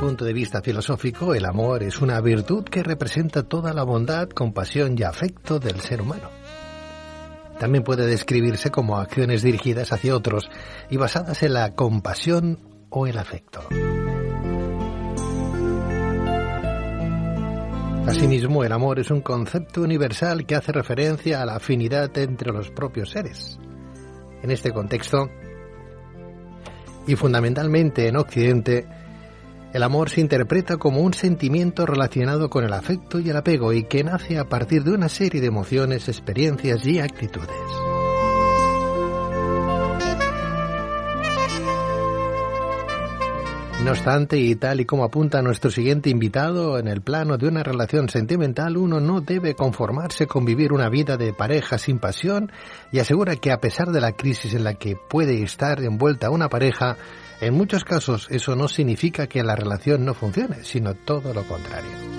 punto de vista filosófico, el amor es una virtud que representa toda la bondad, compasión y afecto del ser humano. También puede describirse como acciones dirigidas hacia otros y basadas en la compasión o el afecto. Asimismo, el amor es un concepto universal que hace referencia a la afinidad entre los propios seres. En este contexto, y fundamentalmente en Occidente, el amor se interpreta como un sentimiento relacionado con el afecto y el apego y que nace a partir de una serie de emociones, experiencias y actitudes. No obstante, y tal y como apunta nuestro siguiente invitado, en el plano de una relación sentimental uno no debe conformarse con vivir una vida de pareja sin pasión y asegura que a pesar de la crisis en la que puede estar envuelta una pareja, en muchos casos eso no significa que la relación no funcione, sino todo lo contrario.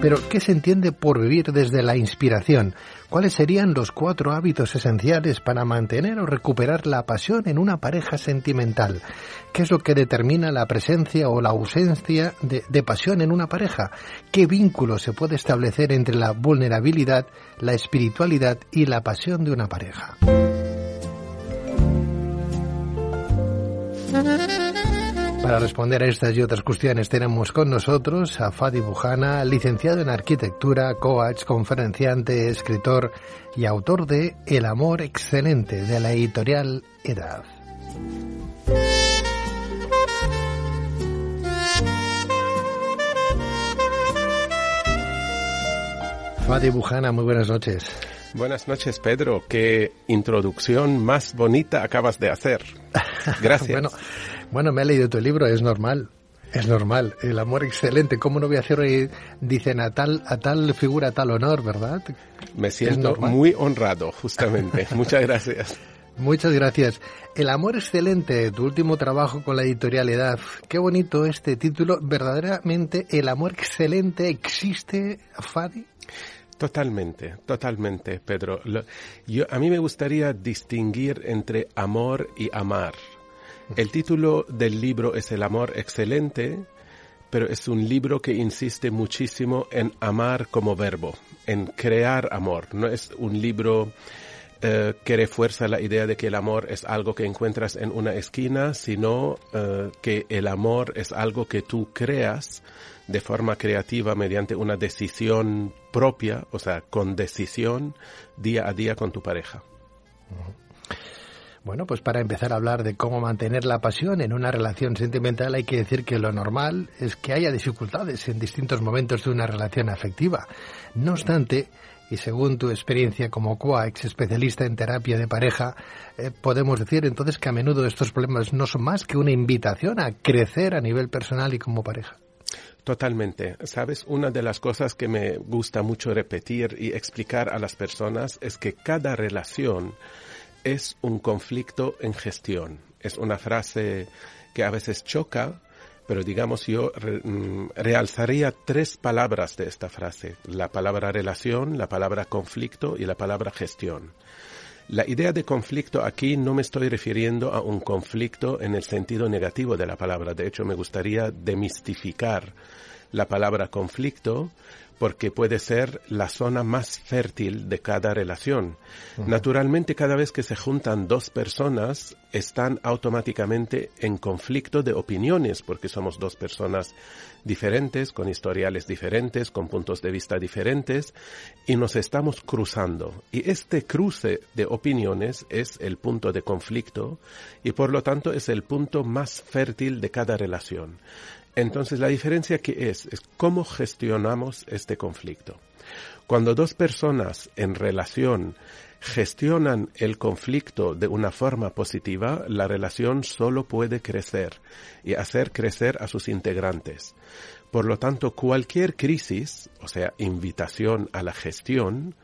Pero, ¿qué se entiende por vivir desde la inspiración? ¿Cuáles serían los cuatro hábitos esenciales para mantener o recuperar la pasión en una pareja sentimental? ¿Qué es lo que determina la presencia o la ausencia de, pasión en una pareja? ¿Qué vínculo se puede establecer entre la vulnerabilidad, la espiritualidad y la pasión de una pareja? Para responder a estas y otras cuestiones tenemos con nosotros a Fadi Bujana, licenciado en arquitectura, coach, conferenciante, escritor y autor de El amor excelente de la editorial Edad. Fadi Bujana, muy buenas noches. Buenas noches, Pedro. Qué introducción más bonita acabas de hacer. Gracias. bueno, bueno, me he leído tu libro, es normal. Es normal, el amor excelente. ¿Cómo no voy a hacer hoy? Dicen a tal, a tal figura, tal honor, ¿verdad? Me siento muy honrado, justamente. Muchas gracias. Muchas gracias. El amor excelente, tu último trabajo con la editorial Edad. Qué bonito este título. ¿Verdaderamente el amor excelente existe, Fadi? Totalmente, totalmente, Pedro. Lo, yo, a mí me gustaría distinguir entre amor y amar. El título del libro es El amor excelente, pero es un libro que insiste muchísimo en amar como verbo, en crear amor. No es un libro eh, que refuerza la idea de que el amor es algo que encuentras en una esquina, sino eh, que el amor es algo que tú creas de forma creativa mediante una decisión propia, o sea, con decisión día a día con tu pareja. Bueno, pues para empezar a hablar de cómo mantener la pasión en una relación sentimental hay que decir que lo normal es que haya dificultades en distintos momentos de una relación afectiva. No obstante, y según tu experiencia como coach especialista en terapia de pareja, eh, podemos decir entonces que a menudo estos problemas no son más que una invitación a crecer a nivel personal y como pareja. Totalmente. Sabes, una de las cosas que me gusta mucho repetir y explicar a las personas es que cada relación es un conflicto en gestión. Es una frase que a veces choca, pero digamos yo re, realzaría tres palabras de esta frase. La palabra relación, la palabra conflicto y la palabra gestión. La idea de conflicto aquí no me estoy refiriendo a un conflicto en el sentido negativo de la palabra. De hecho, me gustaría demistificar la palabra conflicto porque puede ser la zona más fértil de cada relación. Naturalmente, cada vez que se juntan dos personas, están automáticamente en conflicto de opiniones, porque somos dos personas diferentes, con historiales diferentes, con puntos de vista diferentes, y nos estamos cruzando. Y este cruce de opiniones es el punto de conflicto, y por lo tanto es el punto más fértil de cada relación. Entonces, la diferencia que es, es cómo gestionamos este conflicto. Cuando dos personas en relación gestionan el conflicto de una forma positiva, la relación solo puede crecer y hacer crecer a sus integrantes. Por lo tanto, cualquier crisis, o sea, invitación a la gestión,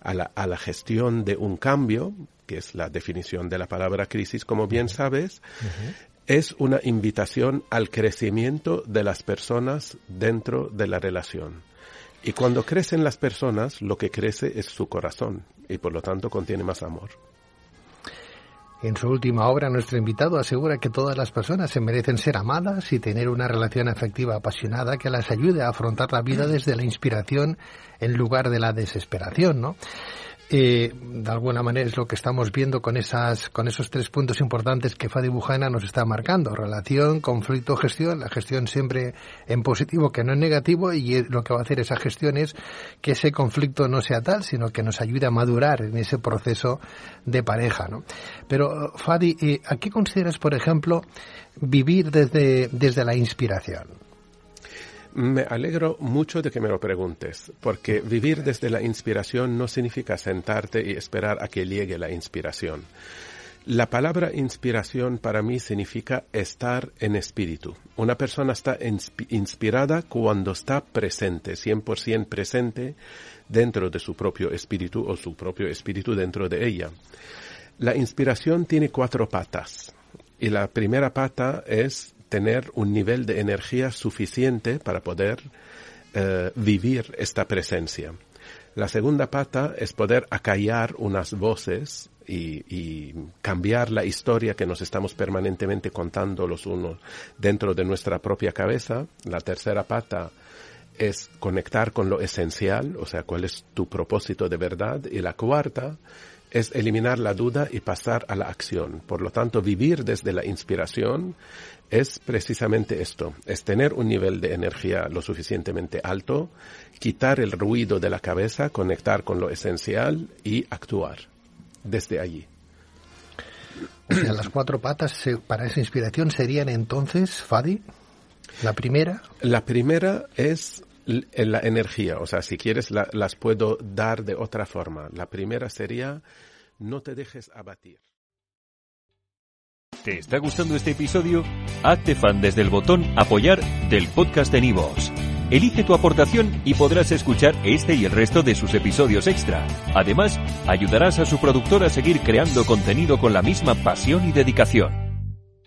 a la, a la gestión de un cambio, que es la definición de la palabra crisis, como bien sabes, es una invitación al crecimiento de las personas dentro de la relación. Y cuando crecen las personas, lo que crece es su corazón y por lo tanto contiene más amor. En su última obra, nuestro invitado asegura que todas las personas se merecen ser amadas y tener una relación afectiva apasionada que las ayude a afrontar la vida desde la inspiración en lugar de la desesperación, ¿no? Eh, de alguna manera es lo que estamos viendo con esas con esos tres puntos importantes que Fadi Bujana nos está marcando. Relación conflicto gestión. La gestión siempre en positivo que no en negativo y lo que va a hacer esa gestión es que ese conflicto no sea tal sino que nos ayude a madurar en ese proceso de pareja ¿no? pero Fadi eh, ¿a qué consideras por ejemplo vivir desde desde la inspiración me alegro mucho de que me lo preguntes, porque vivir desde la inspiración no significa sentarte y esperar a que llegue la inspiración. La palabra inspiración para mí significa estar en espíritu. Una persona está inspirada cuando está presente, 100% presente dentro de su propio espíritu o su propio espíritu dentro de ella. La inspiración tiene cuatro patas y la primera pata es tener un nivel de energía suficiente para poder eh, vivir esta presencia. La segunda pata es poder acallar unas voces y, y, cambiar la historia que nos estamos permanentemente contando los unos dentro de nuestra propia cabeza. La tercera pata es conectar con lo esencial, o sea, cuál es tu propósito de verdad. Y la cuarta es eliminar la duda y pasar a la acción. Por lo tanto, vivir desde la inspiración es precisamente esto, es tener un nivel de energía lo suficientemente alto, quitar el ruido de la cabeza, conectar con lo esencial y actuar desde allí. O sea, las cuatro patas para esa inspiración serían entonces, Fadi, la primera. La primera es la energía, o sea, si quieres las puedo dar de otra forma. La primera sería no te dejes abatir. ¿Te está gustando este episodio? Hazte fan desde el botón apoyar del podcast de Nivos. Elige tu aportación y podrás escuchar este y el resto de sus episodios extra. Además, ayudarás a su productor a seguir creando contenido con la misma pasión y dedicación.